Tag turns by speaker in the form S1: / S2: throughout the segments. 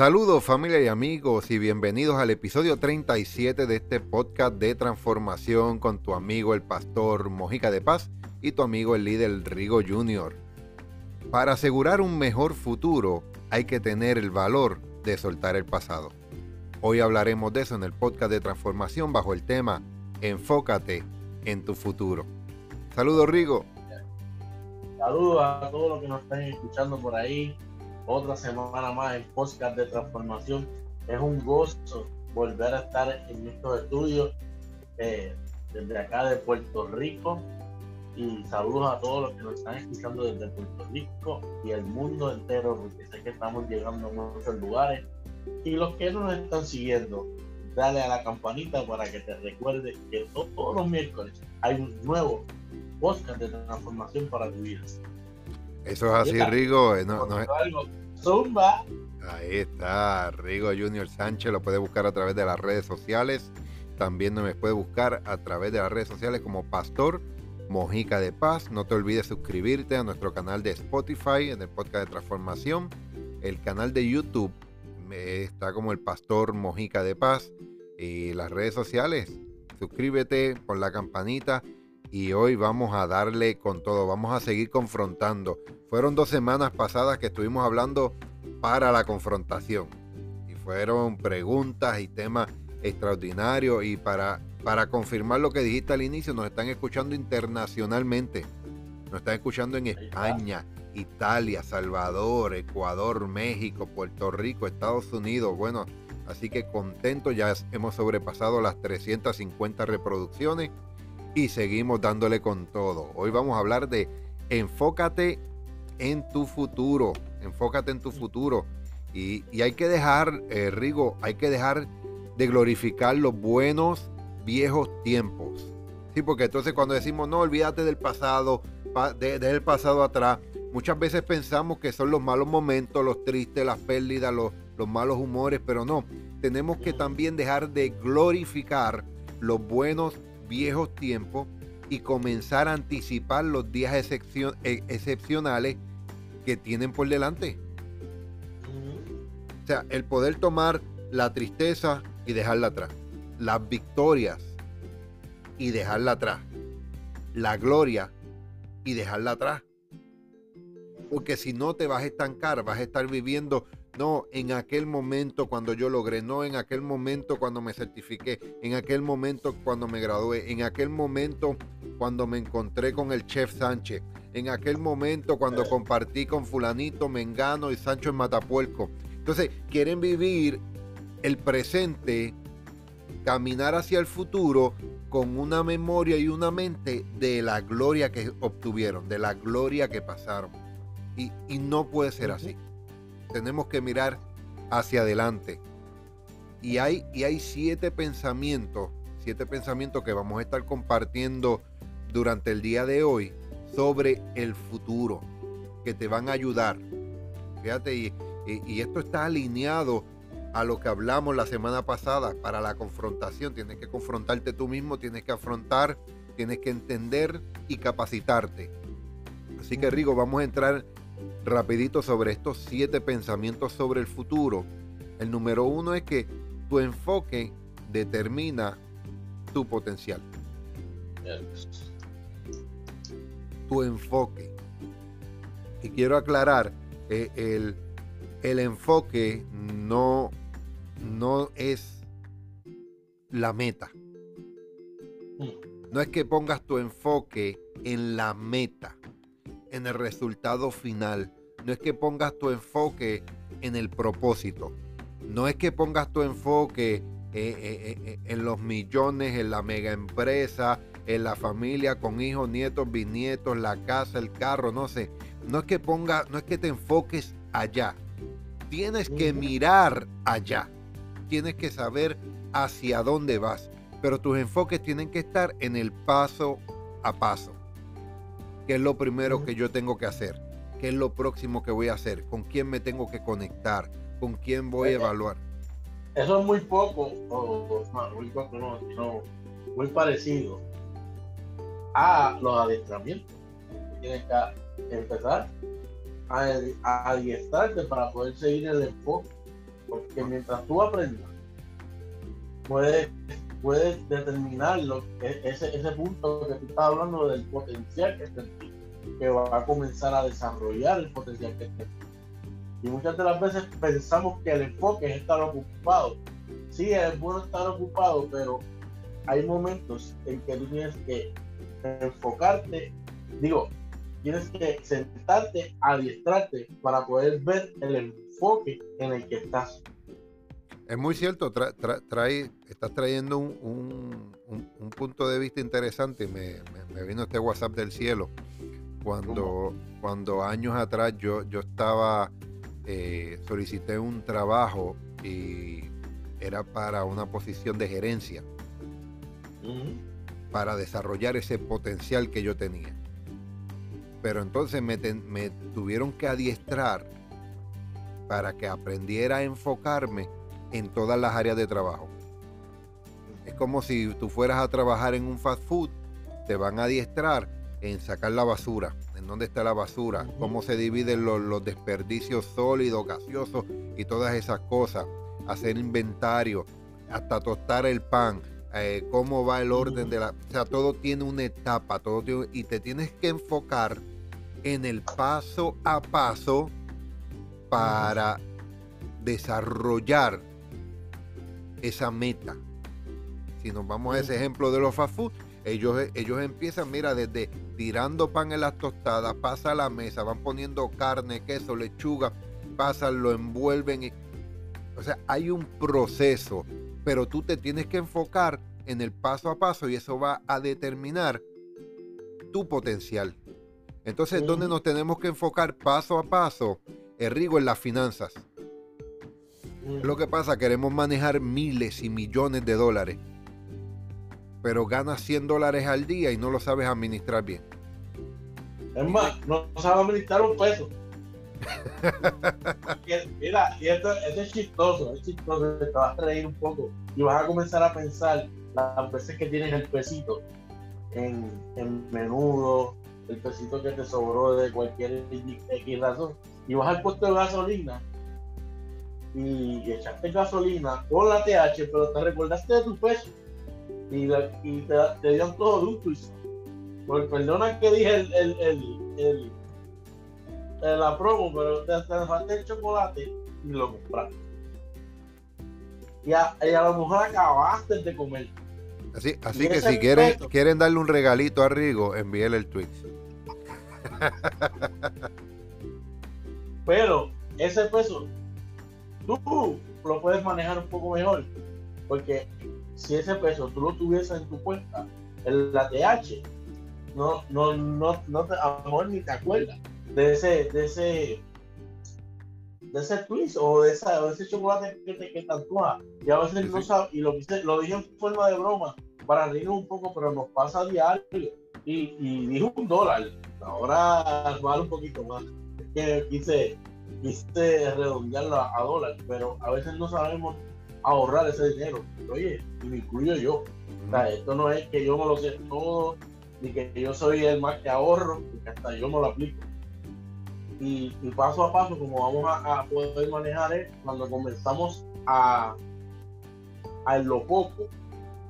S1: Saludos familia y amigos y bienvenidos al episodio 37 de este podcast de transformación con tu amigo el pastor Mojica de Paz y tu amigo el líder Rigo Jr. Para asegurar un mejor futuro hay que tener el valor de soltar el pasado. Hoy hablaremos de eso en el podcast de transformación bajo el tema Enfócate en tu futuro. Saludos Rigo.
S2: Saludos a todos los que nos están escuchando por ahí otra semana más en podcast de transformación. Es un gozo volver a estar en estos estudios eh, desde acá de Puerto Rico. Y saludos a todos los que nos están escuchando desde Puerto Rico y el mundo entero, porque sé que estamos llegando a muchos lugares. Y los que no nos están siguiendo, dale a la campanita para que te recuerde que todos los miércoles hay un nuevo podcast de transformación para tu vida.
S1: Eso es así, Rigo. Eh, no, no,
S2: Zumba.
S1: Ahí está, Rigo Junior Sánchez, lo puede buscar a través de las redes sociales. También me puede buscar a través de las redes sociales como Pastor Mojica de Paz. No te olvides suscribirte a nuestro canal de Spotify en el podcast de transformación. El canal de YouTube está como el Pastor Mojica de Paz. Y las redes sociales, suscríbete, con la campanita y hoy vamos a darle con todo, vamos a seguir confrontando. Fueron dos semanas pasadas que estuvimos hablando para la confrontación y fueron preguntas y temas extraordinarios y para, para confirmar lo que dijiste al inicio, nos están escuchando internacionalmente, nos están escuchando en España, Italia, Salvador, Ecuador, México, Puerto Rico, Estados Unidos, bueno, así que contento, ya hemos sobrepasado las 350 reproducciones y seguimos dándole con todo. Hoy vamos a hablar de enfócate en tu futuro, enfócate en tu futuro. Y, hay que dejar, eh, Rigo, hay que dejar de glorificar los buenos viejos tiempos. Sí, porque entonces cuando decimos, no, olvídate del pasado, deja el pasado atrás, muchas veces pensamos que son los malos momentos, los tristes, las pérdidas, los, los malos humores, pero no, tenemos que también dejar de glorificar los buenos viejos tiempos y comenzar a anticipar los días e, excepcionales que tienen por delante. O sea, el poder tomar la tristeza y dejarla atrás. Las victorias y dejarla atrás. La gloria y dejarla atrás. Porque si no te vas a estancar, vas a estar viviendo no en aquel momento cuando yo logré, no en aquel momento cuando me certifiqué, en aquel momento cuando me gradué, en aquel momento cuando me encontré con el chef Sánchez, en aquel momento cuando compartí con fulanito, Mengano y Sancho en Matapuerco. Entonces, quieren vivir el presente, caminar hacia el futuro con una memoria y una mente de la gloria que obtuvieron, de la gloria que pasaron. Y, y no puede ser así tenemos que mirar hacia adelante. Y hay, y hay siete pensamientos, siete pensamientos que vamos a estar compartiendo durante el día de hoy sobre el futuro, que te van a ayudar. Fíjate, y, y, esto está alineado a lo que hablamos la semana pasada para la confrontación. Tienes que confrontarte tú mismo, tienes que afrontar, tienes que entender y capacitarte. Así que Rigo, vamos a entrar rapidito sobre estos siete pensamientos sobre el futuro. El número uno es que tu enfoque determina tu potencial. Tu enfoque. Y quiero aclarar, eh, el, el enfoque no, no es la meta. No es que pongas tu enfoque en la meta en el resultado final. No es que pongas tu enfoque en el propósito. No es que pongas tu enfoque eh, eh, eh, en los millones, en la mega empresa, en la familia con hijos, nietos, bisnietos, la casa, el carro, no sé. No es que pongas, no es que te enfoques allá. Tienes que mirar allá. Tienes que saber hacia dónde vas. Pero tus enfoques tienen que estar en el paso a paso. ¿Qué es lo primero que yo tengo que hacer? ¿Qué es lo próximo que voy a hacer? ¿Con quién me tengo que conectar? ¿Con quién voy a eh, evaluar?
S2: Eso es muy poco, muy poco, no, muy parecido a los adiestramientos. Tienes que empezar a, adiestrarte para poder seguir el enfoque porque mientras tú aprendas, puedes, puedes determinar ese, punto que tú estás hablando del potencial que está que va a comenzar a desarrollar el potencial que está Y muchas de las veces pensamos que el enfoque es estar ocupado. Sí, es bueno estar ocupado, pero hay momentos en que tú tienes que enfocarte, digo, tienes que sentarte, adiestrarte para poder ver el enfoque en el que estás.
S1: Es muy cierto, trae, estás trayendo un, punto de vista interesante. Me, me, vino este WhatsApp del cielo. Cuando, cuando años atrás yo, yo estaba, eh, solicité un trabajo y era para una posición de gerencia, para desarrollar ese potencial que yo tenía. Pero entonces me, me tuvieron que adiestrar para que aprendiera a enfocarme en todas las áreas de trabajo. Es como si tú fueras a trabajar en un fast food, te van a adiestrar en sacar la basura, en dónde está la basura, cómo se dividen los, desperdicios sólidos, gaseosos y todas esas cosas, hacer inventario, hasta tostar el pan, eh, cómo va el orden de la... O sea, todo tiene una etapa, todo y te tienes que enfocar en el paso a paso para desarrollar esa meta. Si nos vamos a ese ejemplo de los fast food, ellos, ellos empiezan, mira, desde tirando pan en las tostadas, pasa a la mesa, van poniendo carne, queso, lechuga, pasan, lo envuelven. Y, o sea, hay un proceso, pero tú te tienes que enfocar en el paso a paso y eso va a determinar tu potencial. Entonces, ¿dónde nos tenemos que enfocar paso a paso? El rigo en las finanzas. Lo que pasa, queremos manejar miles y millones de dólares pero ganas 100 dólares al día y no lo sabes administrar bien.
S2: Es más, no sabes administrar un peso. Mira, y esto, es chistoso, es chistoso, te vas a reír un poco y vas a comenzar a pensar las veces que tienes el pesito en, en menudo, el pesito que te sobró de cualquier X razón, y vas al puesto de gasolina y echaste gasolina con la TH, pero te recordaste de tu peso y, y te, te, dieron todo un Por, perdona que dije el, el, el, el, la promo, pero te, te falta el chocolate y lo compraste. Y a, y a lo mejor acabaste de comer.
S1: Así, así que si quieren, quieren darle un regalito a Rigo, envíele el tweet.
S2: Pero ese peso, tú lo puedes manejar un poco mejor. Porque si ese peso tú lo tuvieses en tu cuenta, el la TH, no, no, no, no te, a lo mejor ni te acuerdas de ese, de ese, de ese twist o de, esa, ese chocolate que te que antoja. Y a veces no sabes, y lo, lo dije en forma de broma, para reírnos un poco, pero nos pasa a diario. Y, y dijo un dólar, ahora vale un poquito más. Es que quise, quise redondearlo a, a dólar, pero a veces no sabemos ahorrar ese dinero. Oye, y me incluyo yo. O sea, esto no es que yo me lo sé todo, ni que yo soy el más que ahorro, porque hasta yo no lo aplico. Y, paso a paso, como vamos a, poder manejar es cuando comenzamos a, a lo poco,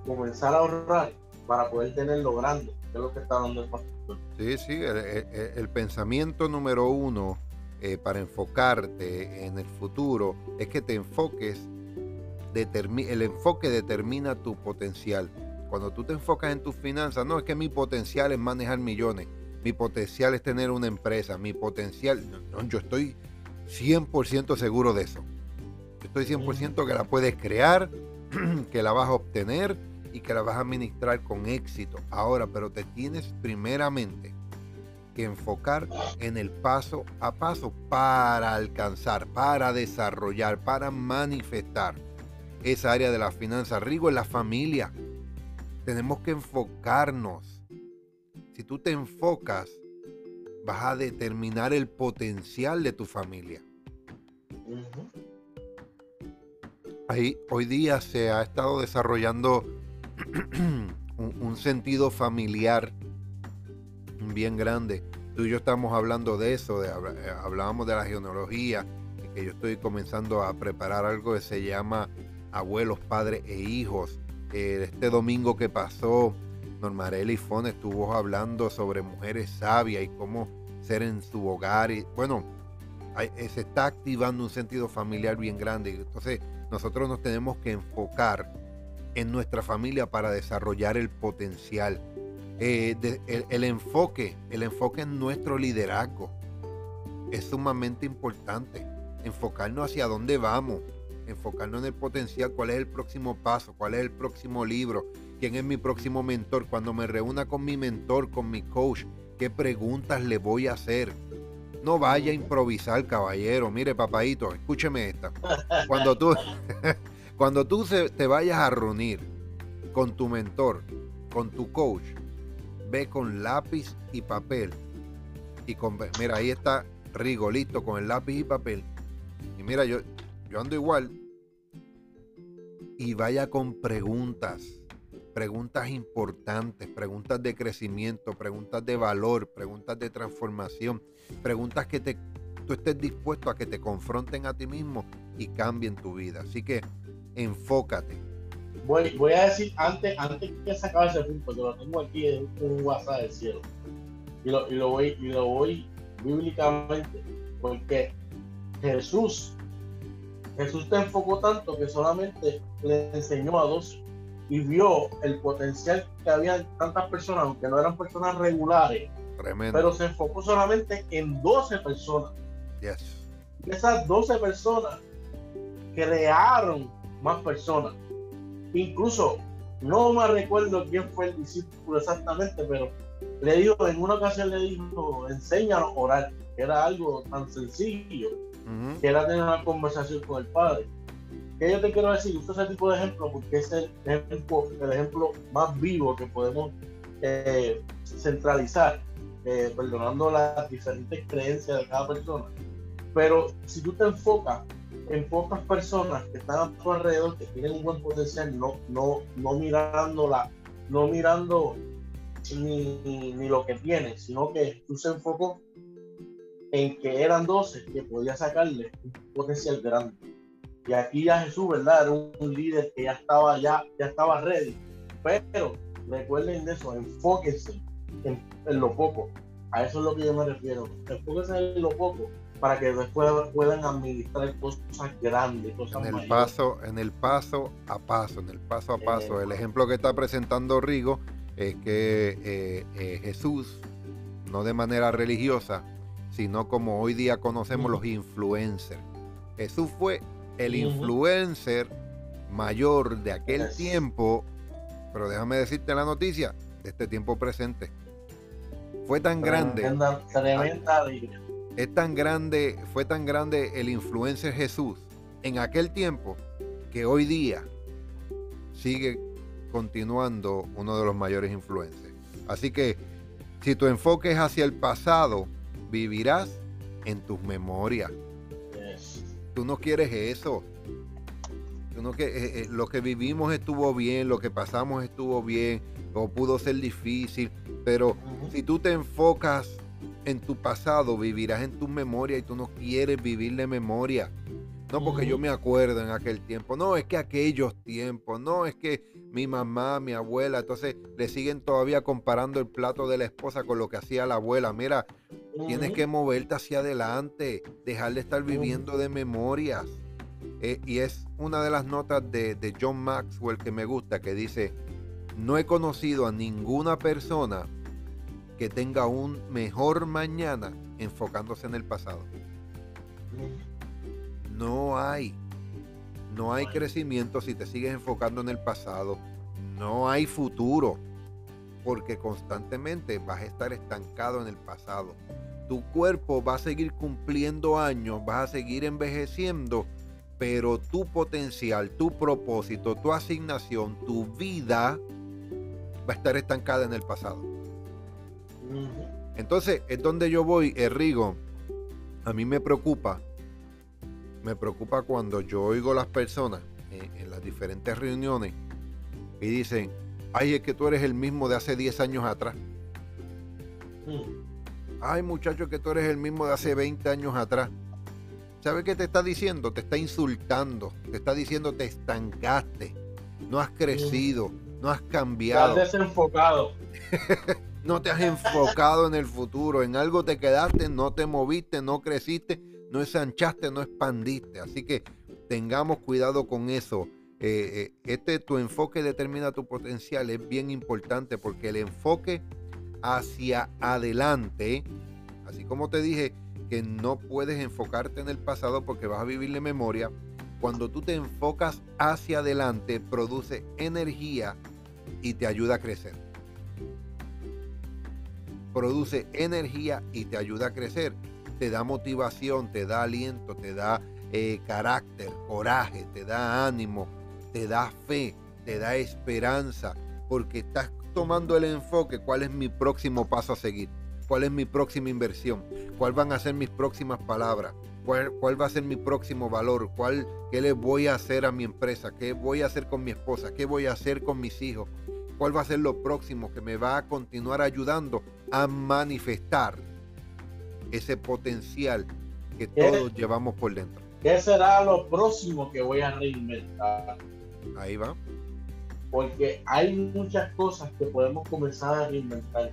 S2: comenzar a ahorrar para poder tenerlo grande, que es lo que está dando el pastor.
S1: Sí, sí, el, pensamiento número uno eh, para enfocarte en el futuro es que te enfoques el enfoque determina tu potencial. Cuando tú te enfocas en tus finanzas, no es que mi potencial es manejar millones, mi potencial es tener una empresa, mi potencial, no, yo estoy 100% seguro de eso. Yo estoy 100% que la puedes crear, que la vas a obtener y que la vas a administrar con éxito. Ahora, pero te tienes primeramente que enfocar en el paso a paso para alcanzar, para desarrollar, para manifestar esa área de la finanza. Rigo, en la familia. Tenemos que enfocarnos. Si tú te enfocas, vas a determinar el potencial de tu familia. Ahí, hoy día se ha estado desarrollando un, sentido familiar bien grande. Tú y yo estamos hablando de eso, de, hablábamos de la genealogía, que yo estoy comenzando a preparar algo que se llama Abuelos, Padres e Hijos. Eh, este domingo que pasó, Normarelli Fon estuvo hablando sobre mujeres sabias y cómo ser en su hogar. Y bueno, eh, se está activando un sentido familiar bien grande. Entonces, nosotros nos tenemos que enfocar en nuestra familia para desarrollar el potencial. Eh, el, enfoque, el enfoque en nuestro liderazgo es sumamente importante. Enfocarnos hacia dónde vamos, enfocarnos en el potencial, cuál es el próximo paso, cuál es el próximo libro, quién es mi próximo mentor. Cuando me reúna con mi mentor, con mi coach, qué preguntas le voy a hacer. No vaya a improvisar, caballero. Mire, papadito, escúcheme esta. Cuando tú, cuando tú te vayas a reunir con tu mentor, con tu coach, ve con lápiz y papel. Y con, mira, ahí está Rigo, listo, con el lápiz y papel. Y mira, yo, yo ando igual. Y vaya con preguntas, preguntas importantes, preguntas de crecimiento, preguntas de valor, preguntas de transformación, preguntas que te, tú estés dispuesto a que te confronten a ti mismo y cambien tu vida. Así que enfócate.
S2: Voy, voy a decir, antes, antes que se acabe ese punto, que lo tengo aquí en un WhatsApp del cielo, y lo, y lo, voy, y lo voy bíblicamente, porque Jesús, Jesús te enfocó tanto que solamente le enseñó a dos y vio el potencial que había tantas personas, aunque no eran personas regulares, pero se enfocó solamente en 12 personas. Y esas 12 personas crearon más personas. Incluso, no me recuerdo quién fue el discípulo exactamente, pero le dijo, en una ocasión le dijo, enséñanos a orar, que era algo tan sencillo, que era tener una conversación con el Padre. Que yo te quiero decir, uso ese tipo de ejemplo porque es el ejemplo, el ejemplo más vivo que podemos eh, centralizar, eh, perdonando las diferentes creencias de cada persona. Pero si tú te enfocas en pocas personas que están a tu alrededor, que tienen un buen potencial, no, no, no mirando la, no mirando ni, ni, lo que tiene, sino que tú se enfocó en que eran 12 que podía sacarle un potencial grande. Y aquí ya Jesús, ¿verdad? Era un, líder que ya estaba, ya, ya estaba ready. Pero recuerden de eso, enfóquense en, en, lo poco. A eso es lo que yo me refiero. Enfóquense en lo poco para que después puedan administrar cosas grandes, cosas
S1: en el paso, en el paso a paso, en el paso a paso. el ejemplo que está presentando Rigo es que eh, eh, Jesús, no de manera religiosa, sino como hoy día conocemos los influencers. Jesús fue el influencer mayor de aquel tiempo, pero déjame decirte la noticia de este tiempo presente. Fue tan grande. Es tan grande, fue tan grande el influencer Jesús en aquel tiempo que hoy día sigue continuando uno de los mayores influencers. Así que si tu enfoque es hacia el pasado, vivirás en tus memorias. Tú no quieres eso. que, eh, eh, lo que vivimos estuvo bien, lo que pasamos estuvo bien, o pudo ser difícil, pero si tú te enfocas en tu pasado, vivirás en tu memoria y tú no quieres vivir de memoria. No porque yo me acuerdo en aquel tiempo, no, es que aquellos tiempos, no, es que mi mamá, mi abuela, entonces le siguen todavía comparando el plato de la esposa con lo que hacía la abuela. Mira, tienes que moverte hacia adelante, dejar de estar viviendo de memorias. Eh, y es una de las notas de, de John Maxwell que me gusta, que dice, no he conocido a ninguna persona que tenga un mejor mañana enfocándose en el pasado. No hay. No hay crecimiento si te sigues enfocando en el pasado. No hay futuro. Porque constantemente vas a estar estancado en el pasado. Tu cuerpo va a seguir cumpliendo años, vas a seguir envejeciendo, pero tu potencial, tu propósito, tu asignación, tu vida va a estar estancada en el pasado. Entonces, es donde yo voy, Errigo. A mí me preocupa me preocupa cuando yo oigo las personas en, las diferentes reuniones y dicen, ay, es que tú eres el mismo de hace 10 años atrás. Mm. Ay, muchacho, que tú eres el mismo de hace 20 años atrás. ¿Sabe qué te está diciendo? Te está insultando, te está diciendo te estancaste, no has crecido, no has cambiado.
S2: Estás desenfocado.
S1: no te has enfocado en el futuro, en algo te quedaste, no te moviste, no creciste, no ensanchaste, no expandiste. Así que tengamos cuidado con eso. Eh, eh, este tu enfoque determina tu potencial, es bien importante porque el enfoque hacia adelante, así como te dije, que no puedes enfocarte en el pasado porque vas a vivir de memoria. Cuando tú te enfocas hacia adelante, produce energía y te ayuda a crecer. Produce energía y te ayuda a crecer. Te da motivación, te da aliento, te da eh, carácter, coraje, te da ánimo, te da fe, te da esperanza, porque estás tomando el enfoque, cuál es mi próximo paso a seguir cuál es mi próxima inversión, cuál van a ser mis próximas palabras, cuál, cuál va a ser mi próximo valor, cuál, qué le voy a hacer a mi empresa, qué voy a hacer con mi esposa, qué voy a hacer con mis hijos, cuál va a ser lo próximo que me va a continuar ayudando a manifestar ese potencial que todos llevamos por dentro.
S2: ¿Qué será lo próximo que voy a reinventar?
S1: Ahí va.
S2: Porque hay muchas cosas que podemos comenzar a reinventar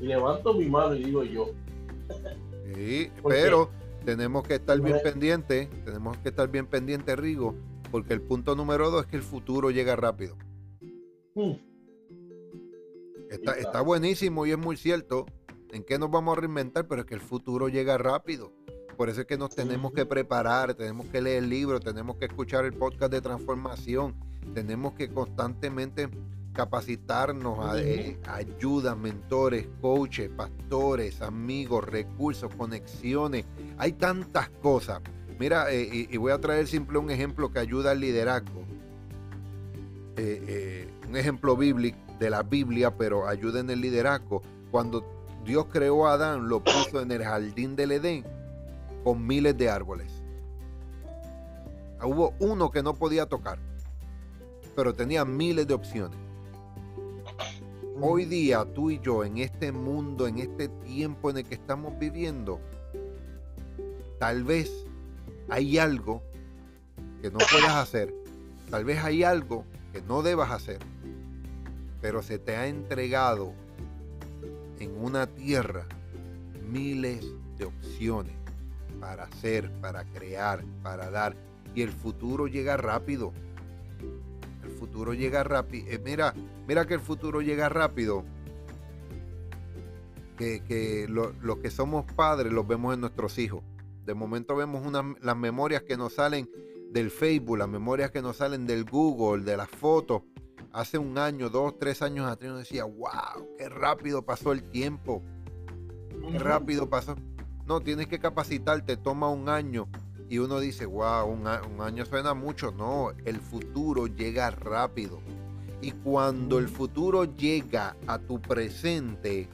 S2: y levanto mi mano y digo yo.
S1: Sí, pero tenemos que estar bien pendientes, tenemos que estar bien pendientes, Rigo, porque el punto número dos es que el futuro llega rápido. Hmm. Está, está buenísimo y es muy cierto en qué nos vamos a reinventar, pero es que el futuro llega rápido. Por eso es que nos tenemos que preparar, tenemos que leer libros, tenemos que escuchar el podcast de transformación, tenemos que constantemente capacitarnos, a, eh, ayuda, mentores, coaches, pastores, amigos, recursos, conexiones. Hay tantas cosas. Mira, eh, y, voy a traer simple un ejemplo que ayuda al liderazgo. Eh, un ejemplo bíblico de la Biblia, pero ayuda en el liderazgo. Cuando Dios creó a Adán, lo puso en el jardín del Edén con miles de árboles. Hubo uno que no podía tocar, pero tenía miles de opciones. Hoy día tú y yo en este mundo, en este tiempo en el que estamos viviendo, tal vez hay algo que no puedas hacer, tal vez hay algo que no debas hacer, pero se te ha entregado en una tierra miles de opciones para hacer, para crear, para dar. Y el futuro llega rápido futuro llega rápido. Eh, mira, mira que el futuro llega rápido. Que, los que somos padres los vemos en nuestros hijos. De momento vemos las memorias que nos salen del Facebook, las memorias que nos salen del Google, de las fotos. Hace un año, dos, tres años atrás uno decía, wow, qué rápido pasó el tiempo. Qué rápido pasó. No, tienes que capacitarte, toma un año y uno dice, wow, un, año suena mucho. No, el futuro llega rápido. Y cuando el futuro llega a tu presente,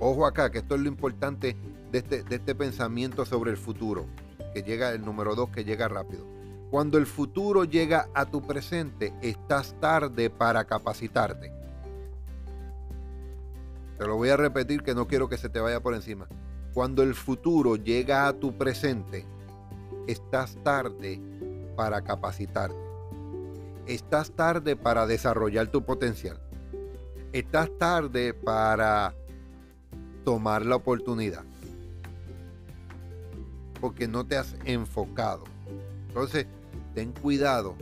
S1: ojo acá, que esto es lo importante de este, de este pensamiento sobre el futuro, que llega el número dos, que llega rápido. Cuando el futuro llega a tu presente, estás tarde para capacitarte. Te lo voy a repetir que no quiero que se te vaya por encima. Cuando el futuro llega a tu presente, estás tarde para capacitarte. Estás tarde para desarrollar tu potencial. Estás tarde para tomar la oportunidad. Porque no te has enfocado. Entonces, ten cuidado.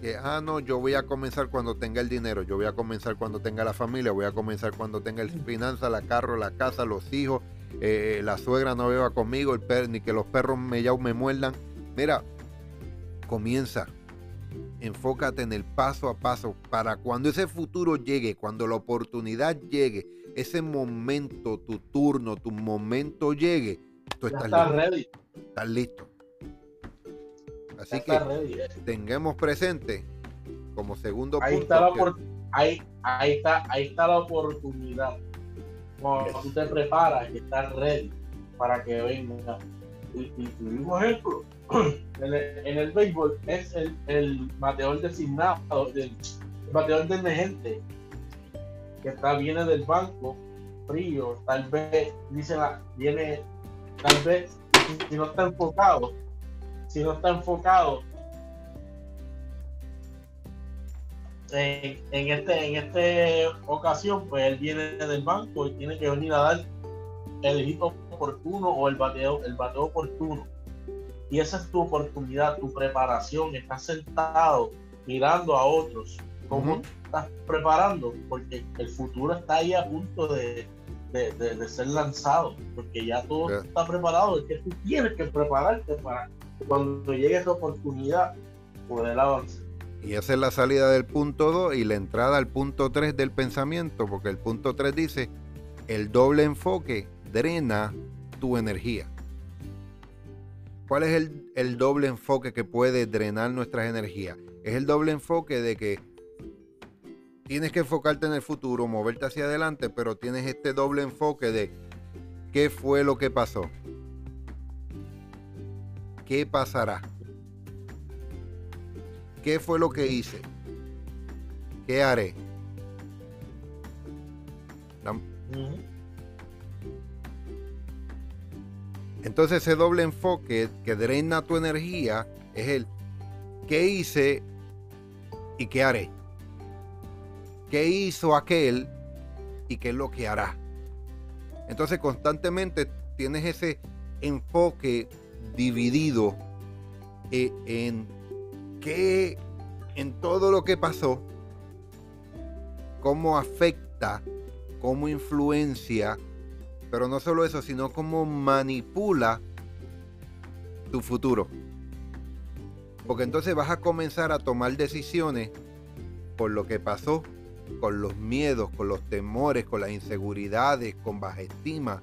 S1: Que, ah, no, yo voy a comenzar cuando tenga el dinero, yo voy a comenzar cuando tenga la familia, voy a comenzar cuando tenga el finanza, la carro, la casa, los hijos, eh, la suegra no beba conmigo, el per, ni que los perros me, ya me muerdan. Mira, comienza. Enfócate en el paso a paso para cuando ese futuro llegue, cuando la oportunidad llegue, ese momento, tu turno, tu momento llegue, tú estás, listo. Ready. Estás listo. Así que eh. tengamos presente como segundo
S2: ahí
S1: punto.
S2: Está la ahí, ahí, está, ahí está la oportunidad cuando tú te preparas y estás ready para que venga. Y, un ejemplo, en el, en el béisbol es el, el bateador designado, el, bateador de emergente, que está, viene del banco, frío, tal vez, dice la, viene, tal vez si no está enfocado, si no está enfocado en, en este en esta ocasión, pues él viene del banco y tiene que venir a dar el hit oportuno o el bateo, el bateo oportuno. Y esa es tu oportunidad, tu preparación. Estás sentado mirando a otros. ¿Cómo estás preparando? Porque el futuro está ahí a punto de, de, ser lanzado. Porque ya todo está preparado. Es que tú tienes que prepararte para cuando llegue esa oportunidad poder avanzar.
S1: Y esa es la salida del punto 2 y la entrada al punto 3 del pensamiento, porque el punto 3 dice, el doble enfoque drena tu energía. ¿Cuál es el, el, doble enfoque que puede drenar nuestras energías? Es el doble enfoque de que tienes que enfocarte en el futuro, moverte hacia adelante, pero tienes este doble enfoque de qué fue lo que pasó. ¿Qué pasará? ¿Qué fue lo que hice? ¿Qué haré? Entonces ese doble enfoque que drena tu energía es el ¿qué hice y qué haré? ¿Qué hizo aquel y qué es lo que hará? Entonces constantemente tienes ese enfoque dividido eh, en qué, en todo lo que pasó, cómo afecta, cómo influencia pero no solo eso, sino cómo manipula tu futuro. Porque entonces vas a comenzar a tomar decisiones por lo que pasó, con los miedos, con los temores, con las inseguridades, con baja estima.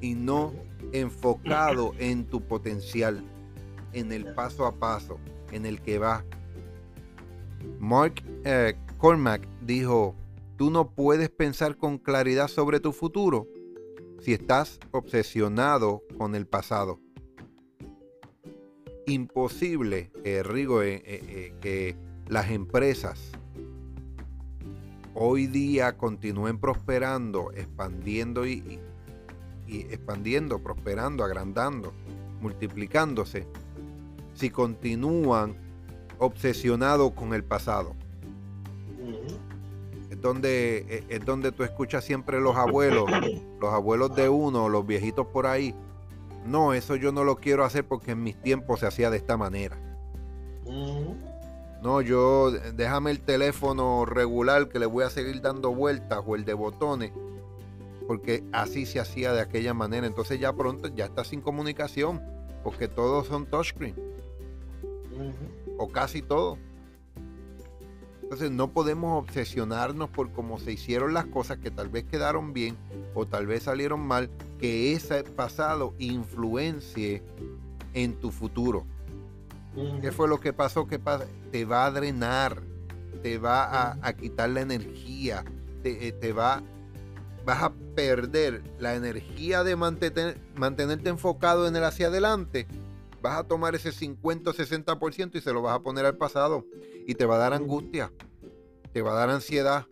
S1: Y no enfocado en tu potencial, en el paso a paso, en el que va. Mark eh, dijo, Tú no puedes pensar con claridad sobre tu futuro si estás obsesionado con el pasado. Imposible, eh, Rigo, eh, eh, que las empresas hoy día continúen prosperando, expandiendo y, y expandiendo, prosperando, agrandando, multiplicándose, si continúan obsesionados con el pasado donde, e, es donde tú escuchas siempre los abuelos, los abuelos de uno, los viejitos por ahí. No, eso yo no lo quiero hacer porque en mis tiempos se hacía de esta manera. No, yo déjame el teléfono regular que le voy a seguir dando vueltas o el de botones, porque así se hacía de aquella manera. Entonces ya pronto ya está sin comunicación, porque todos son touchscreen. O casi todo. Entonces no podemos obsesionarnos por cómo se hicieron las cosas que tal vez quedaron bien o tal vez salieron mal, que ese pasado influencie en tu futuro. ¿Qué fue lo que pasó? Que te va a drenar, te va a, quitar la energía, te, eh, te, va, vas a perder la energía de mantenerte enfocado en el hacia adelante. Vas a tomar ese 50 o 60% y se lo vas a poner al pasado y te va a dar angustia, te va a dar ansiedad,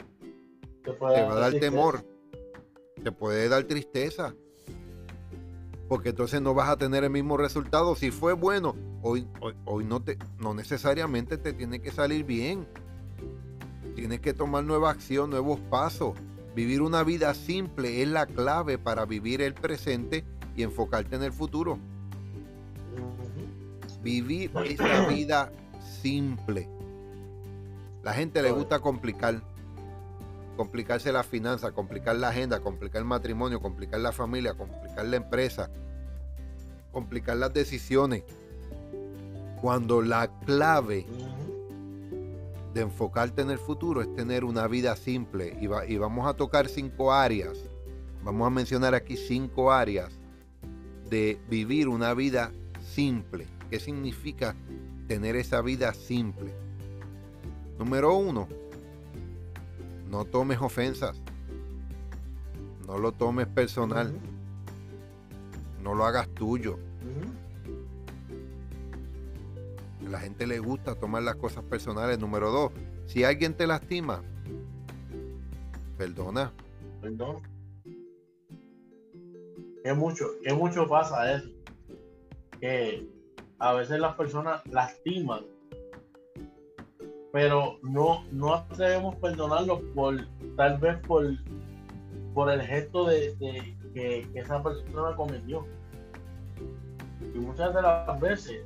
S1: te, va a dar temor, te puede dar tristeza. Porque entonces no vas a tener el mismo resultado. Si fue bueno, hoy, hoy, no, te, no necesariamente te tiene que salir bien. Tienes que tomar nueva acción, nuevos pasos. Vivir una vida simple es la clave para vivir el presente y enfocarte en el futuro. Vivir esa vida simple. La gente le gusta complicar. Complicarse la finanza, complicar la agenda, complicar el matrimonio, complicar la familia, complicar la empresa, complicar las decisiones. Cuando la clave de enfocarte en el futuro es tener una vida simple. Y, y vamos a tocar cinco áreas. Vamos a mencionar aquí cinco áreas de vivir una vida simple. ¿Qué significa tener esa vida simple? Número uno, no tomes ofensas. No lo tomes personal. No lo hagas tuyo. La gente le gusta tomar las cosas personales. Número dos, si alguien te lastima, perdona.
S2: que mucho, que mucho pasa eso. Que a veces las personas lastiman, pero no, no atrevemos perdonarlo por tal vez por, por el gesto de, que, esa persona cometió. Y muchas de las veces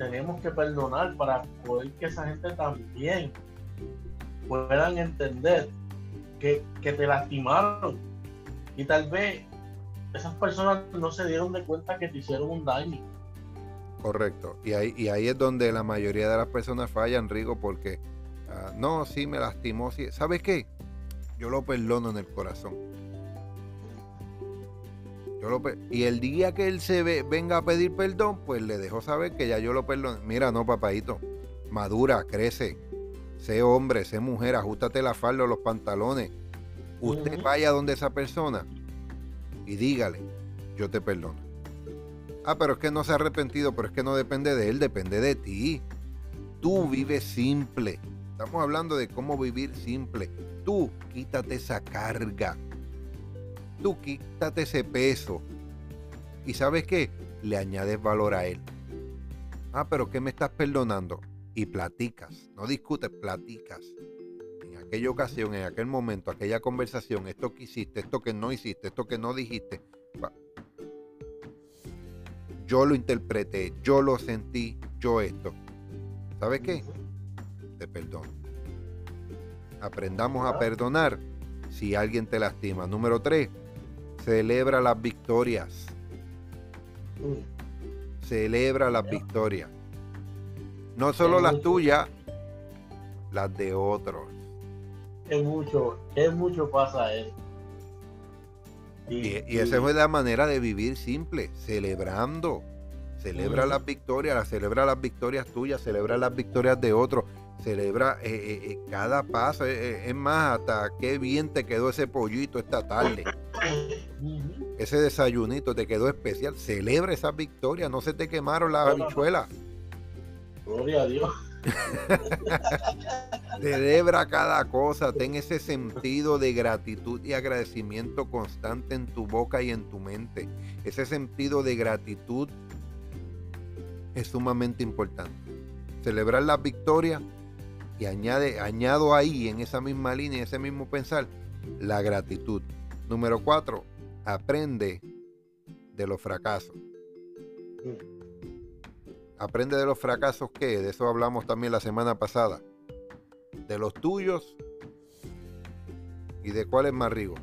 S2: tenemos que perdonar para poder que esa gente también puedan entender que, que te lastimaron. Y tal vez esas personas no se dieron de cuenta que te hicieron un daño.
S1: Correcto. Y ahí, y ahí es donde la mayoría de las personas fallan, Rigo, porque ah, no, sí me lastimó. Sí. ¿Sabes qué? Yo lo perdono en el corazón. Yo lo y el día que él se ve, venga a pedir perdón, pues le dejo saber que ya yo lo perdono. Mira, no, papadito. Madura, crece. Sé hombre, sé mujer, ajustate la falda o los pantalones. Usted vaya donde esa persona y dígale, yo te perdono. Ah, pero es que no se ha arrepentido, pero es que no depende de él, depende de ti. Tú vives simple. Estamos hablando de cómo vivir simple. Tú quítate esa carga. Tú quítate ese peso. Y sabes qué? Le añades valor a él. Ah, pero ¿qué me estás perdonando? Y platicas. No discutes, platicas aquella ocasión, en aquel momento, aquella conversación, esto que hiciste, esto que no hiciste, esto que no dijiste, yo lo interpreté, yo lo sentí, yo esto. ¿Sabes qué? Te perdono. Aprendamos a perdonar si alguien te lastima. Número tres, celebra las victorias. Celebra las victorias. No solo las tuyas, las de otros
S2: es mucho, es mucho pasa eso.
S1: Y, esa es la manera de vivir simple, celebrando. Celebra las victorias, celebra las victorias tuyas, celebra las victorias de otros, celebra eh, eh, eh, cada paso. es más, hasta qué bien te quedó ese pollito esta tarde. Ese desayunito te quedó especial. Celebra esas victorias, no se te quemaron las habichuelas.
S2: Gloria a Dios.
S1: Celebra cada cosa, ten ese sentido de gratitud y agradecimiento constante en tu boca y en tu mente. Ese sentido de gratitud es sumamente importante. Celebrar la victoria y añade, añado ahí en esa misma línea, ese mismo pensar, la gratitud. Número cuatro, aprende de los fracasos. Aprende de los fracasos que, de eso hablamos también la semana pasada. De los tuyos y de cuáles más rigo.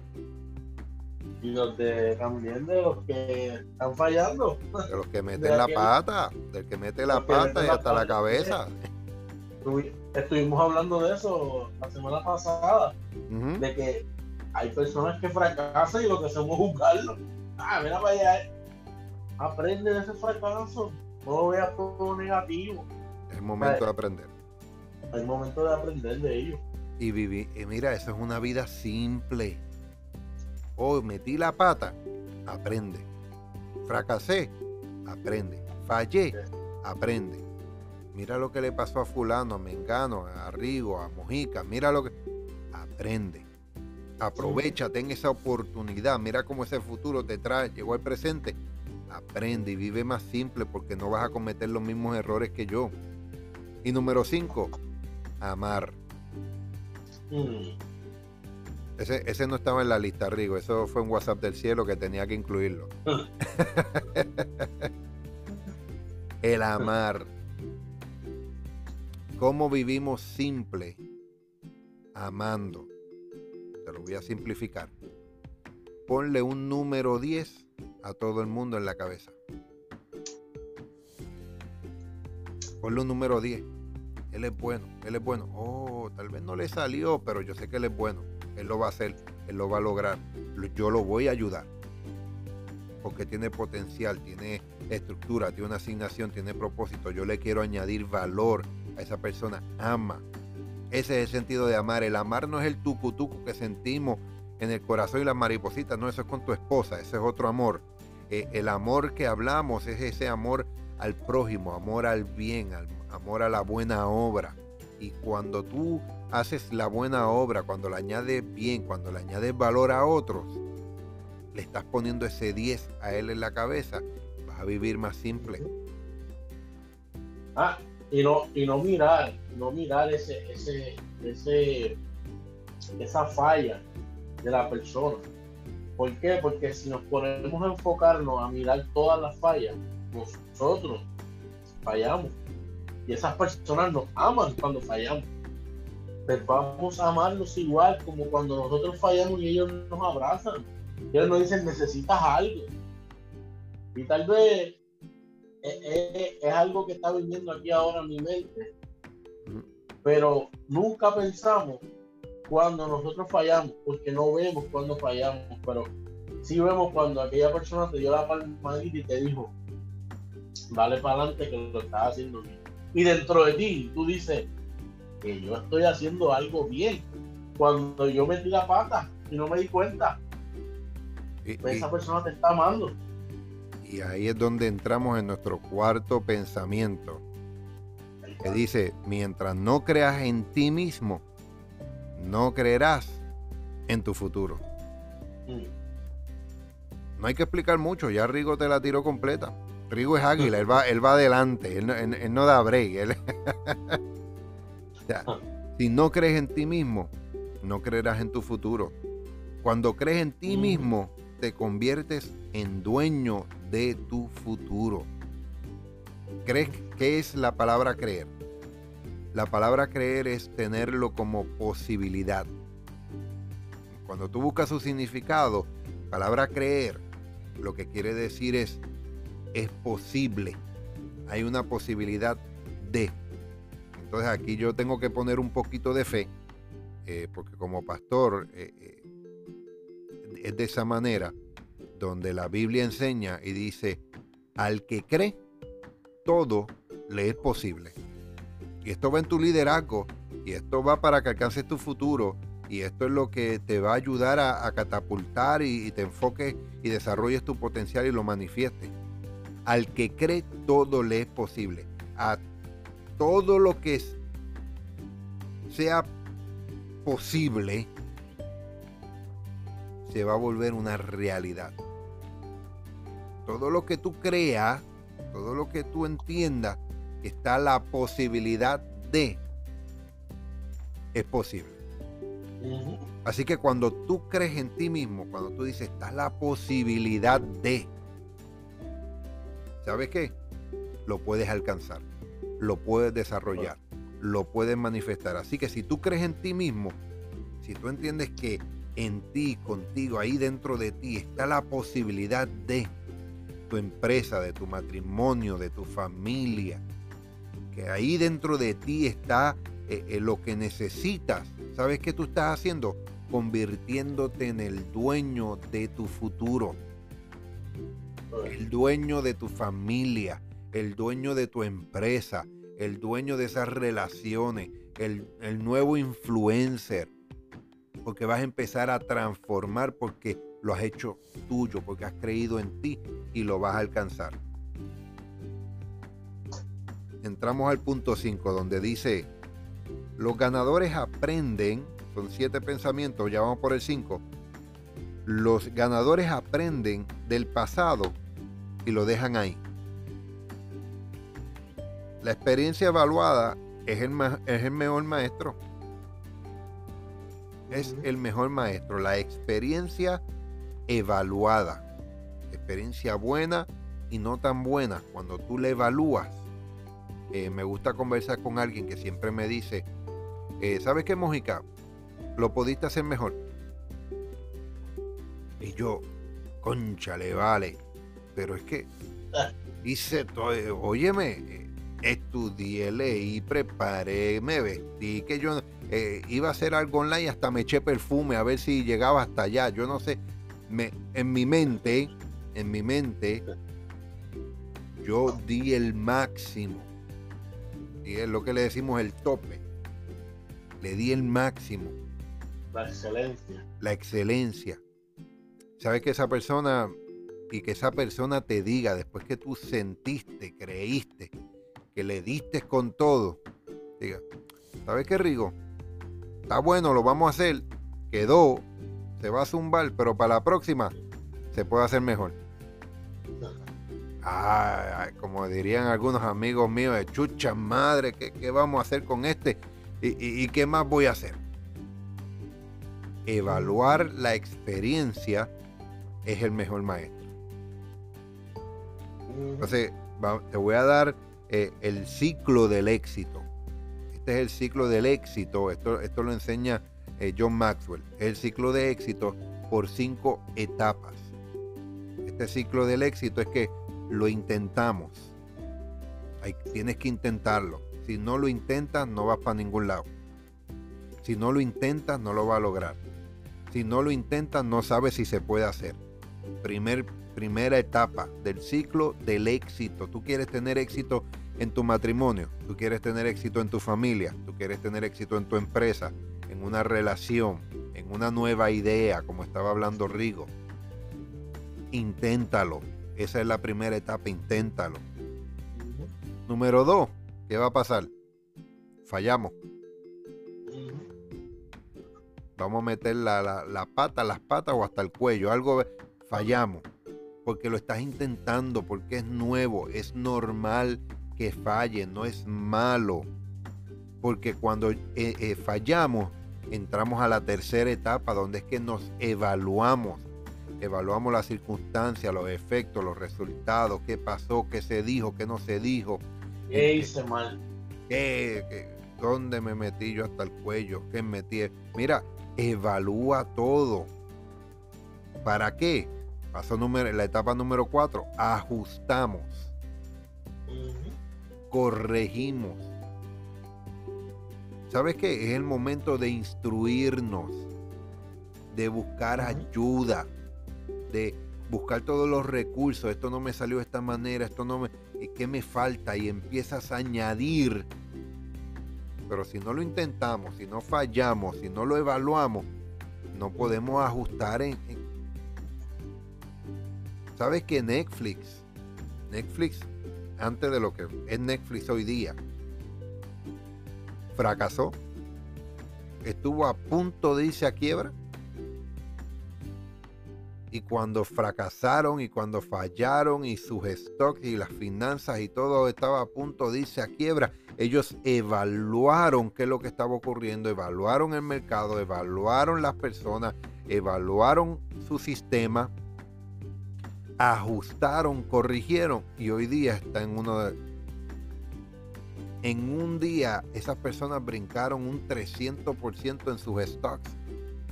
S2: Y los de también de los que están fallando.
S1: De los que meten la pata, del que mete la pata y hasta la, cabeza.
S2: Estuvimos hablando de eso la semana pasada, de que hay personas que fracasan y lo que hacemos es juzgarlo. Ah, mira para allá. Aprende de ese fracaso no veas todo negativo.
S1: Es momento de aprender.
S2: Es momento de aprender de ellos.
S1: Y vivir, y mira, eso es una vida simple. Hoy metí la pata, aprende. Fracasé, aprende. Fallé, aprende. Mira lo que le pasó a fulano, a Mengano, a Rigo, a Mojica. Mira lo que... Aprende. Aprovecha, ten esa oportunidad. Mira cómo ese futuro te trae. Llegó al presente aprende y vive más simple porque no vas a cometer los mismos errores que yo. Y número 5, amar. Mm. Ese, ese, no estaba en la lista, Rigo. Eso fue un WhatsApp del cielo que tenía que incluirlo. El amar. ¿Cómo vivimos simple? Amando. Voy a simplificar. Ponle un número 10 a todo el mundo en la cabeza. Ponle un número 10. Él es bueno, él es bueno. Oh, tal vez no le salió, pero yo sé que él es bueno. Él lo va a hacer, él lo va a lograr. Yo lo voy a ayudar. Porque tiene potencial, tiene estructura, tiene una asignación, tiene propósito. Yo le quiero añadir valor a esa persona. Ama. Ese es el sentido de amar. El amar no es el tucutuco que sentimos en el corazón y las maripositas. No, eso es con tu esposa. Ese es otro amor. Eh, el amor que hablamos es ese amor al prójimo, amor al bien, amor a la buena obra. Y cuando tú haces la buena obra, cuando le añades bien, cuando le añades valor a otros, le estás poniendo ese 10 a él en la cabeza, vas a vivir más simple.
S2: Ah, y no, y no mirar, no mirar ese, ese, ese, esa falla de la persona. ¿Por qué? Porque si nos ponemos a enfocarnos a mirar todas las fallas, nosotros fallamos. Y esas personas nos aman cuando fallamos. Pero vamos a amarlos igual como cuando nosotros fallamos y ellos nos abrazan. Ellos nos dicen, necesitas algo. Y tal vez es, algo que está viniendo aquí ahora en mi mente. Pero nunca pensamos cuando nosotros fallamos, porque no vemos cuando fallamos, pero sí vemos cuando aquella persona te dio la palmadita y te dijo, dale para adelante que lo estás haciendo bien. Y dentro de ti, tú dices que yo estoy haciendo algo bien. Cuando yo metí la pata y no me di cuenta, pues esa persona te está amando.
S1: Y ahí es donde entramos en nuestro cuarto pensamiento, que dice, mientras no creas en ti mismo, no creerás en tu futuro. Mm. No hay que explicar mucho, ya Rigo te la tiró completa. Rigo es águila, él va, él va adelante, él no, da break. si no crees en ti mismo, no creerás en tu futuro. Cuando crees en ti mm. mismo, te conviertes en dueño de tu futuro. ¿Crees qué es la palabra creer? La palabra creer es tenerlo como posibilidad. Cuando tú buscas su significado, palabra creer, lo que quiere decir es es posible. Hay una posibilidad de. Entonces aquí yo tengo que poner un poquito de fe, eh, porque como pastor eh, eh, es de esa manera donde la Biblia enseña y dice, al que cree, todo le es posible. Y esto va en tu liderazgo, y esto va para que alcances tu futuro, y esto es lo que te va a ayudar a, catapultar y, te enfoques y desarrolles tu potencial y lo manifiestes. Al que cree, todo le es posible. A todo lo que sea posible, se va a volver una realidad todo lo que tú creas, todo lo que tú entiendas, está la posibilidad de, es posible. Así que cuando tú crees en ti mismo, cuando tú dices, está la posibilidad de, ¿sabes qué? Lo puedes alcanzar, lo puedes desarrollar, lo puedes manifestar. Así que si tú crees en ti mismo, si tú entiendes que en ti, contigo, ahí dentro de ti está la posibilidad de, tu empresa, de tu matrimonio, de tu familia. Que ahí dentro de ti está eh, eh, lo que necesitas. ¿Sabes qué tú estás haciendo? Convirtiéndote en el dueño de tu futuro. El dueño de tu familia, el dueño de tu empresa, el dueño de esas relaciones, el, el nuevo influencer. Porque vas a empezar a transformar porque lo has hecho tuyo, porque has creído en ti y lo vas a alcanzar. Entramos al punto 5, donde dice, los ganadores aprenden, son siete pensamientos, ya vamos por el 5, los ganadores aprenden del pasado y lo dejan ahí. La experiencia evaluada es el, es el mejor maestro. Es el mejor maestro. La experiencia evaluada. Experiencia buena y no tan buena. Cuando tú la evalúas, eh, me gusta conversar con alguien que siempre me dice, eh, ¿sabes qué, Mojica? Lo pudiste hacer mejor. Y yo, concha, le vale. Pero es que hice todo, óyeme, estudié, leí, preparé, me vestí, que yo eh, iba a hacer algo online y hasta me eché perfume a ver si llegaba hasta allá. Yo no sé, en mi mente, en mi mente, yo di el máximo. Y es lo que le decimos el tope. Le di el máximo.
S2: La excelencia.
S1: La excelencia. ¿Sabes que esa persona y que esa persona te diga después que tú sentiste, creíste, que le diste con todo, diga, ¿sabes qué, Rigo? Está bueno, lo vamos a hacer. Quedó, se va a zumbar, pero para la próxima se puede hacer mejor. Ah, como dirían algunos amigos míos, de chucha madre, ¿qué, vamos a hacer con este? ¿Y, qué más voy a hacer? Evaluar la experiencia es el mejor maestro. Entonces, te voy a dar eh, el ciclo del éxito. Este es el ciclo del éxito. Esto, esto lo enseña eh, John Maxwell. El ciclo de éxito por cinco etapas. Este ciclo del éxito es que lo intentamos. tienes que intentarlo. Si no lo intentas, no vas para ningún lado. Si no lo intentas, no lo vas a lograr. Si no lo intentas, no sabes si se puede hacer. Primer, primera etapa del ciclo del éxito. Tú quieres tener éxito en tu matrimonio, tú quieres tener éxito en tu familia, tú quieres tener éxito en tu empresa, en una relación, en una nueva idea, como estaba hablando Rigo. Inténtalo. Esa es la primera etapa, inténtalo. Número dos, ¿qué va a pasar? Fallamos. Vamos a meter la, la pata, las patas o hasta el cuello. Algo fallamos. Porque lo estás intentando, porque es nuevo, es normal que falle, no es malo. Porque cuando eh, eh, fallamos, entramos a la tercera etapa, donde es que nos evaluamos. Evaluamos las circunstancias, los efectos, los resultados, qué pasó, qué se dijo, qué no se dijo.
S2: ¿Qué hice mal?
S1: ¿Qué, dónde me metí yo hasta el cuello? ¿Qué metí? Mira, evalúa todo. ¿Para qué? Paso número, la etapa número cuatro, ajustamos. Corregimos ¿Sabes qué? Es el momento de instruirnos, de buscar ayuda, de buscar todos los recursos. Esto no me salió de esta manera, esto no me... ¿Qué me falta? Y empiezas a añadir. Pero si no lo intentamos, si no fallamos, si no lo evaluamos, no podemos ajustar en... ¿Sabes que Netflix? Netflix, antes de lo que es Netflix hoy día, fracasó, estuvo a punto de irse a quiebra. Y cuando fracasaron y cuando fallaron y sus stocks y las finanzas y todo estaba a punto de irse a quiebra, ellos evaluaron qué es lo que estaba ocurriendo, evaluaron el mercado, evaluaron las personas, evaluaron su sistema, ajustaron, corrigieron y hoy día está en uno de, en un día esas personas brincaron un 300% en sus stocks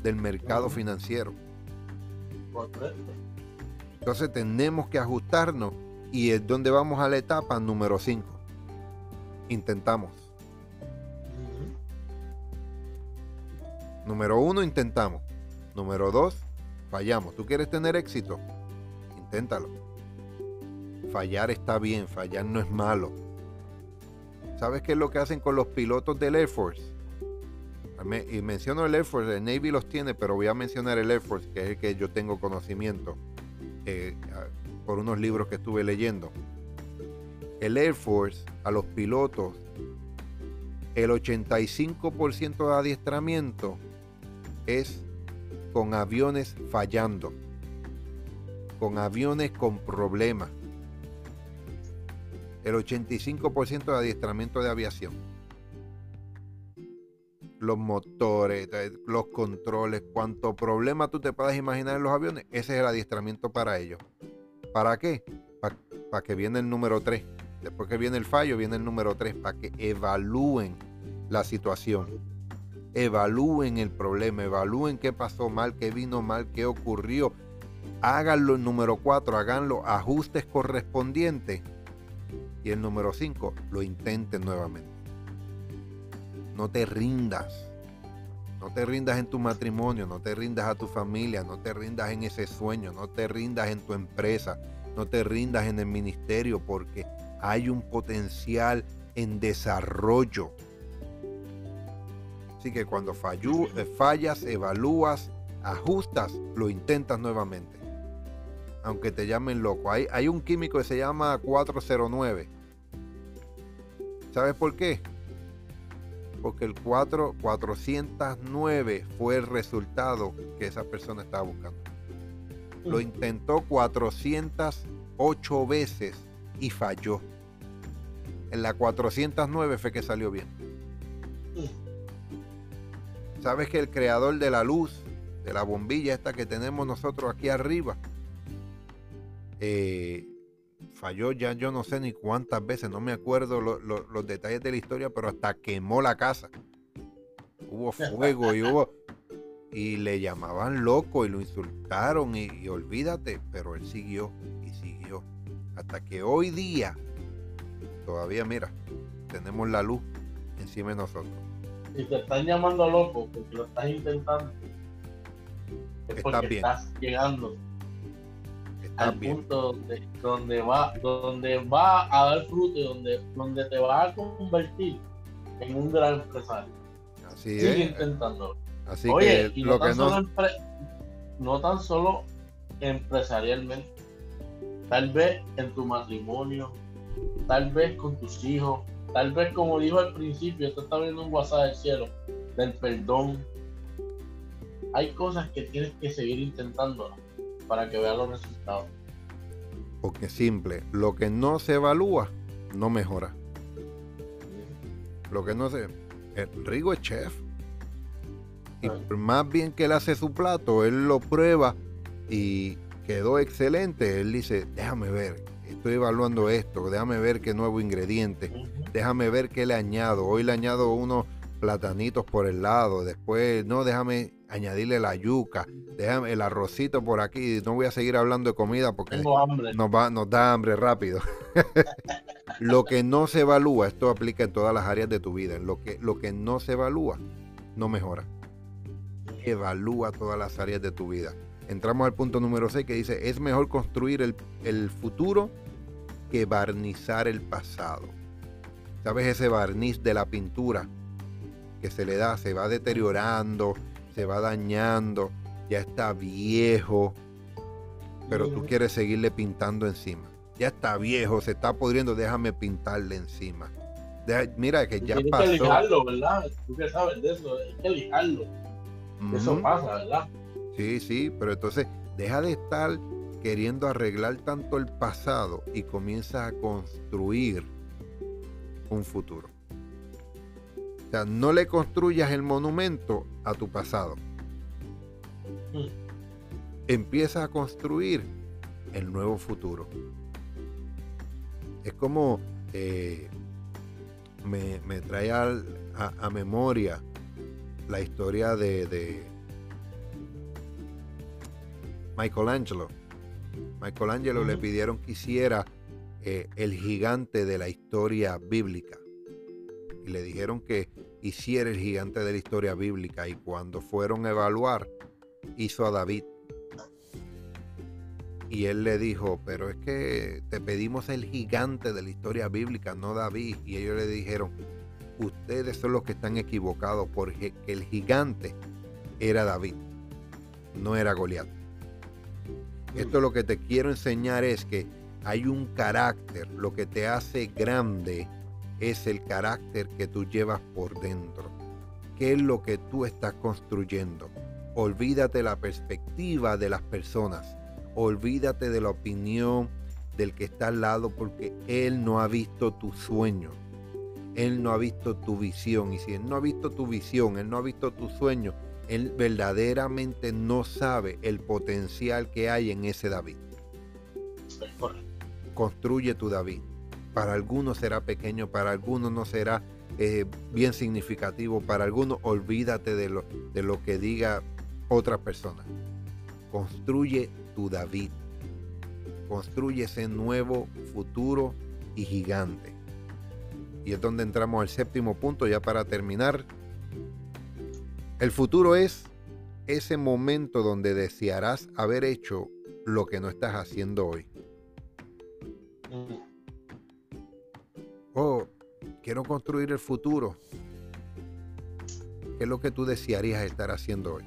S1: del mercado financiero. Entonces tenemos que ajustarnos y es donde vamos a la etapa número 5. Intentamos. Número uno, intentamos. Número dos, fallamos. ¿Tú quieres tener éxito? Inténtalo. Fallar está bien, fallar no es malo ¿Sabes qué es lo que hacen con los pilotos del Air Force? y menciono el Air Force, el Navy los tiene, pero voy a mencionar el Air Force, que es el que yo tengo conocimiento eh, por unos libros que estuve leyendo. El Air Force, a los pilotos, el 85% de adiestramiento es con aviones fallando, con aviones con problemas el 85% de adiestramiento de aviación. Los motores, eh, los controles, cuánto problema tú te puedas imaginar en los aviones, ese es el adiestramiento para ellos. ¿Para qué? Para que viene el número 3. Después que viene el fallo, viene el número 3, para que evalúen la situación. Evalúen el problema, evalúen qué pasó mal, qué vino mal, qué ocurrió. Háganlo número 4, hagan los ajustes correspondientes y el número 5, lo intenten nuevamente. No te rindas. No te rindas en tu matrimonio, no te rindas a tu familia, no te rindas en ese sueño, no te rindas en tu empresa, no te rindas en el ministerio porque hay un potencial en desarrollo. Así que cuando eh, fallas, evalúas, ajustas, lo intentas nuevamente. Aunque te llamen loco. Hay, hay un químico que se llama 409 ¿Sabes por qué? Porque el 4, 409 fue el resultado que esa persona estaba buscando. Lo intentó 408 veces y falló. En la 409 fue que salió bien. ¿Sabes que el creador de la luz, de la bombilla esta que tenemos nosotros aquí arriba, eh, falló ya yo no sé ni cuántas veces, no me acuerdo los detalles de la historia, pero hasta quemó la casa. Hubo fuego y hubo... Y le llamaban loco y lo insultaron y, olvídate, pero él siguió y siguió. Hasta que hoy día, todavía mira, tenemos la luz encima de nosotros.
S2: Y te están llamando loco porque lo estás intentando. Es porque estás llegando al punto donde, donde, va, donde va a dar fruto y donde, donde te vas a convertir en un gran empresario.
S1: Así
S2: Sigue intentándolo.
S1: Así que
S2: y no, tan solo no tan solo empresarialmente, tal vez en tu matrimonio, tal vez con tus hijos, tal vez como dijo al principio, esto está viendo un WhatsApp del cielo, del perdón. Hay cosas que tienes que seguir intentando para que veas los resultados.
S1: Porque simple, lo que no se evalúa no mejora. Lo que no se... El Rigo es chef. Y más bien que él hace su plato, él lo prueba y quedó excelente. Él dice, déjame ver, estoy evaluando esto, déjame ver qué nuevo ingrediente, déjame ver qué le añado. Hoy le añado unos platanitos por el lado, después, no, déjame añadirle la yuca, déjame el arrocito por aquí. No voy a seguir hablando de comida porque nos, va, nos da hambre rápido. lo que no se evalúa, esto aplica en todas las áreas de tu vida, lo que, lo que no se evalúa, no mejora. Evalúa todas las áreas de tu vida. Entramos al punto número 6 que dice, es mejor construir el, el futuro que barnizar el pasado. ¿Sabes ese barniz de la pintura que se le da? Se va deteriorando, se va dañando, ya está viejo, pero tú quieres seguirle pintando encima. Ya está viejo, se está podriendo, déjame pintarle encima. mira que ya pasó.
S2: Hay que lijarlo, ¿verdad? Tú que sabes de eso, hay que lijarlo. Eso pasa, ¿verdad?
S1: Sí, sí, pero entonces deja de estar queriendo arreglar tanto el pasado y comienza a construir un futuro. O sea, no le construyas el monumento a tu pasado. Mm. Empieza a construir el nuevo futuro. Es como eh, me, trae a, memoria la historia de, de Michelangelo. Michelangelo le pidieron que hiciera eh, el gigante de la historia bíblica y le dijeron que hiciera el gigante de la historia bíblica y cuando fueron a evaluar hizo a David. Y él le dijo, pero es que te pedimos el gigante de la historia bíblica, no David. Y ellos le dijeron, ustedes son los que están equivocados porque el gigante era David, no era Goliat. Esto lo que te quiero enseñar es que hay un carácter, lo que te hace grande es el carácter que tú llevas por dentro. ¿Qué es lo que tú estás construyendo? Olvídate la perspectiva de las personas. Olvídate de la opinión del que está al lado porque él no ha visto tu sueño. Él no ha visto tu visión. Y si él no ha visto tu visión, él no ha visto tu sueño, él verdaderamente no sabe el potencial que hay en ese David. Construye tu David para algunos será pequeño, para algunos no será eh, bien significativo, para algunos olvídate de lo, de lo que diga otra persona. Construye tu David. Construye ese nuevo futuro y gigante. Y es donde entramos al séptimo punto, ya para terminar. El futuro es ese momento donde desearás haber hecho lo que no estás haciendo hoy. Oh, quiero construir el futuro. ¿Qué es lo que tú desearías estar haciendo hoy?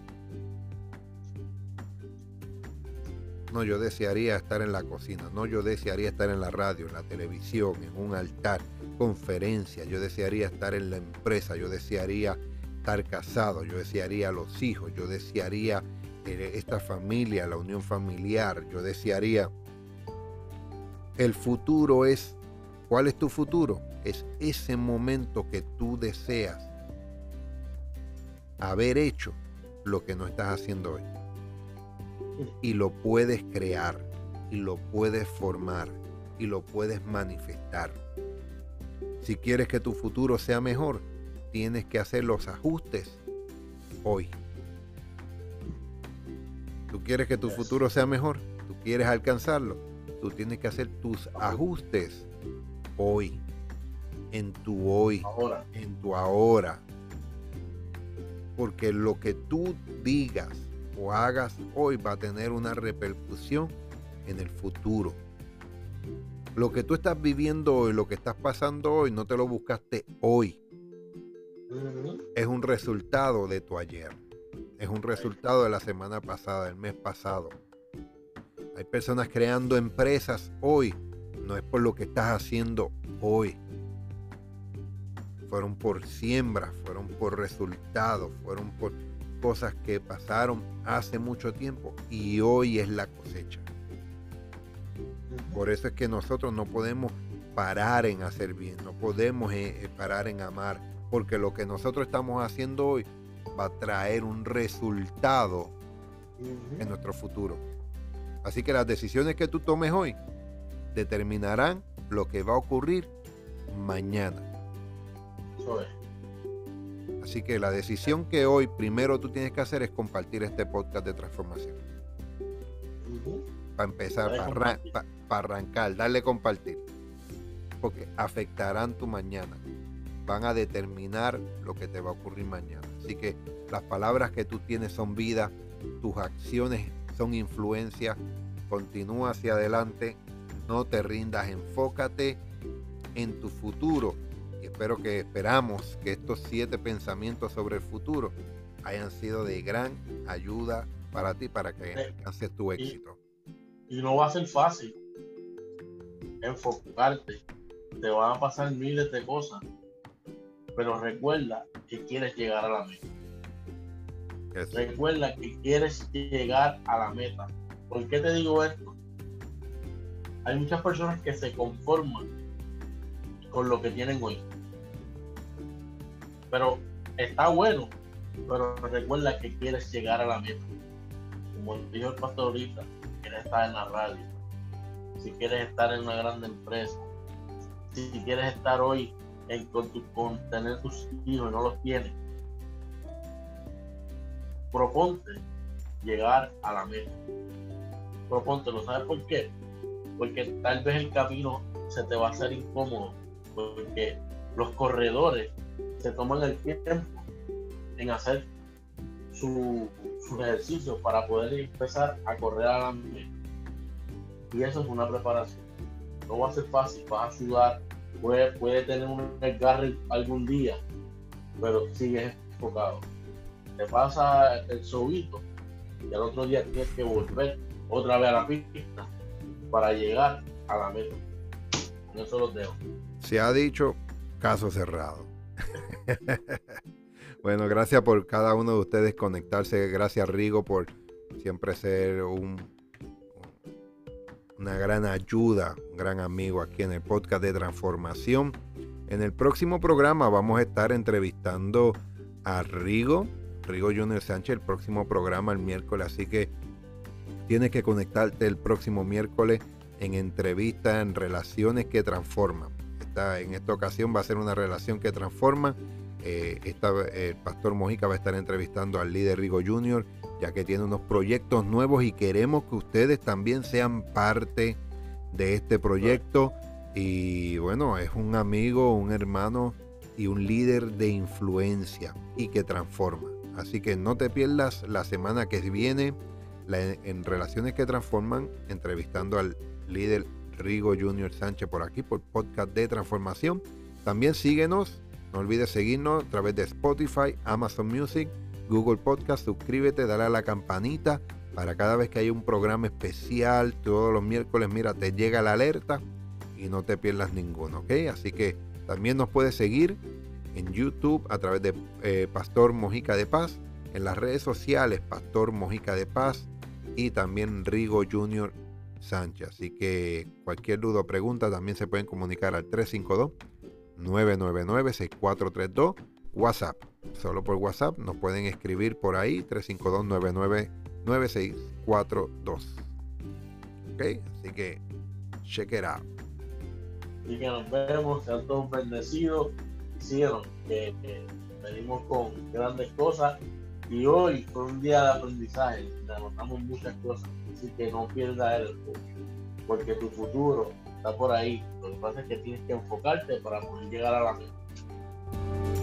S1: No, yo desearía estar en la cocina. No, yo desearía estar en la radio, en la televisión, en un altar, conferencia. Yo desearía estar en la empresa. Yo desearía estar casado. Yo desearía los hijos. Yo desearía eh, esta familia, la unión familiar. Yo desearía, el futuro es, ¿cuál es tu futuro? Es ese momento que tú deseas haber hecho lo que no estás haciendo hoy. Y lo puedes crear, y lo puedes formar, y lo puedes manifestar. Si quieres que tu futuro sea mejor, tienes que hacer los ajustes hoy. Tú quieres que tu futuro sea mejor, tú quieres alcanzarlo, tú tienes que hacer tus ajustes hoy, en tu hoy, en tu ahora. Porque lo que tú digas o hagas hoy va a tener una repercusión en el futuro. Lo que tú estás viviendo hoy, lo que estás pasando hoy, no te lo buscaste hoy. Es un resultado de tu ayer. Es un resultado de la semana pasada, del mes pasado. Hay personas creando empresas hoy. No es por lo que estás haciendo hoy. Fueron por siembra, fueron por resultados, fueron por cosas que pasaron hace mucho tiempo y hoy es la cosecha. Por eso es que nosotros no podemos parar en hacer bien, no podemos eh, eh, parar en amar, porque lo que nosotros estamos haciendo hoy va a traer un resultado en nuestro futuro. Así que las decisiones que tú tomes hoy determinarán lo que va a ocurrir mañana. Así que la decisión que hoy primero tú tienes que hacer es compartir este podcast de transformación. Para empezar, para, arrancar, darle compartir. Porque afectarán tu mañana. Van a determinar lo que te va a ocurrir mañana. Así que las palabras que tú tienes son vida, tus acciones son influencia. Continúa hacia adelante, no te rindas, enfócate en tu futuro. Y espero que esperamos que estos siete pensamientos sobre el futuro hayan sido de gran ayuda para ti, para que alcances tu éxito.
S2: y no va a ser fácil enfocarte. Te van a pasar miles de cosas, pero recuerda que quieres llegar a la meta. Recuerda que quieres llegar a la meta. ¿Por qué te digo esto? Hay muchas personas que se conforman con lo que tienen hoy. Pero está bueno, pero recuerda que quieres llegar a la meta. Como dijo el pastor ahorita, quieres estar en la radio, si quieres estar en una gran empresa, si quieres estar hoy en, con, tener tus hijos y no los tienes, proponte llegar a la meta. Proponte, ¿lo sabes por qué? Porque tal vez el camino se te va a hacer incómodo, porque los corredores se toman el tiempo en hacer su, sus ejercicios para poder empezar a correr a la meta. Y eso es una preparación. No va a ser fácil, vas a sudar, puede, puede tener un desgarre algún día, pero sigues enfocado. Te pasa el sobito y al otro día tienes que volver otra vez a la pista para llegar a la meta. eso los dejo.
S1: Se ha dicho caso cerrado. bueno, gracias por cada uno de ustedes conectarse. Gracias Rigo por siempre ser un una gran ayuda, un gran amigo aquí en el podcast de transformación. En el próximo programa vamos a estar entrevistando a Rigo, Rigo Junior Sánchez, el próximo programa el miércoles, así que tienes que conectarte el próximo miércoles en entrevista en relaciones que transforman. Esta, en esta ocasión va a ser una relación que transforma. Eh, el pastor Mojica va a estar entrevistando al líder Rigo Junior ya que tiene unos proyectos nuevos y queremos que ustedes también sean parte de este proyecto. Y bueno, es un amigo, un hermano y un líder de influencia y que transforma. Así que no te pierdas la semana que viene en Relaciones que Transforman, entrevistando al líder Rigo Junior Sánchez por aquí, por podcast de transformación. También síguenos, no olvides seguirnos a través de Spotify, Amazon Music Google Podcast, suscríbete, dale a la campanita para cada vez que haya un programa especial, todos los miércoles, mira, te llega la alerta y no te pierdas ninguno, ¿ok? Así que también nos puedes seguir en YouTube a través de eh, Pastor Mojica de Paz En las redes sociales, Pastor Mojica de Paz y también Rigo Junior Sánchez. Así que cualquier duda o pregunta también se pueden comunicar al 352-999-6432. WhatsApp. Solo por WhatsApp nos pueden escribir por ahí 352-999642. Ok, así que check it out.
S2: Así que nos vemos, sean todos bendecidos. Hicieron que, que venimos con grandes cosas y hoy fue un día de aprendizaje, te anotamos muchas cosas, así que no pierdas el porque tu futuro está por ahí, lo que pasa es que tienes que enfocarte para poder llegar a la meta.